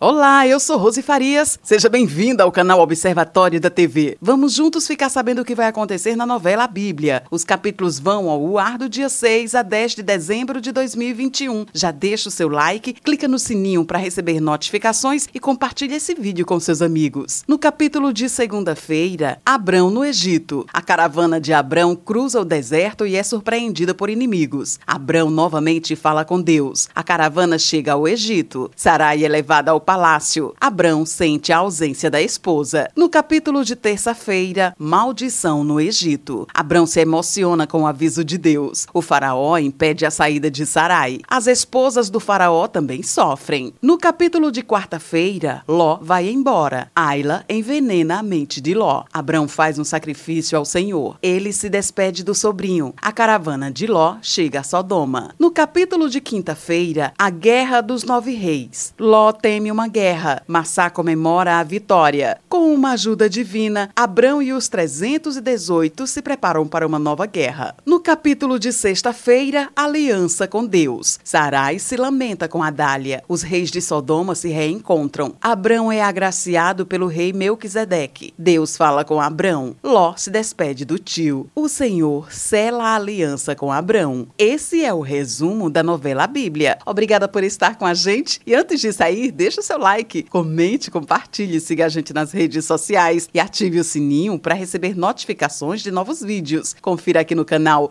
Olá, eu sou Rose Farias. Seja bem-vinda ao canal Observatório da TV. Vamos juntos ficar sabendo o que vai acontecer na novela Bíblia. Os capítulos vão ao ar do dia 6 a 10 de dezembro de 2021. Já deixa o seu like, clica no sininho para receber notificações e compartilhe esse vídeo com seus amigos. No capítulo de segunda-feira, Abrão no Egito. A caravana de Abrão cruza o deserto e é surpreendida por inimigos. Abrão novamente fala com Deus. A caravana chega ao Egito. Sarai é levada ao palácio. Abrão sente a ausência da esposa. No capítulo de terça-feira, Maldição no Egito. Abrão se emociona com o aviso de Deus. O faraó impede a saída de Sarai. As esposas do faraó também sofrem. No capítulo de quarta-feira, Ló vai embora. Aila envenena a mente de Ló. Abrão faz um sacrifício ao Senhor. Ele se despede do sobrinho. A caravana de Ló chega a Sodoma. No capítulo de quinta-feira, a Guerra dos Nove Reis. Ló teme uma uma guerra. Massá comemora a vitória. Com uma ajuda divina, Abrão e os 318 se preparam para uma nova guerra. No capítulo de sexta-feira, aliança com Deus. Sarai se lamenta com Adália. Os reis de Sodoma se reencontram. Abrão é agraciado pelo rei Melquisedeque. Deus fala com Abrão. Ló se despede do tio. O Senhor sela a aliança com Abrão. Esse é o resumo da novela Bíblia. Obrigada por estar com a gente e antes de sair, deixa seu like, comente, compartilhe, siga a gente nas redes sociais e ative o sininho para receber notificações de novos vídeos. Confira aqui no canal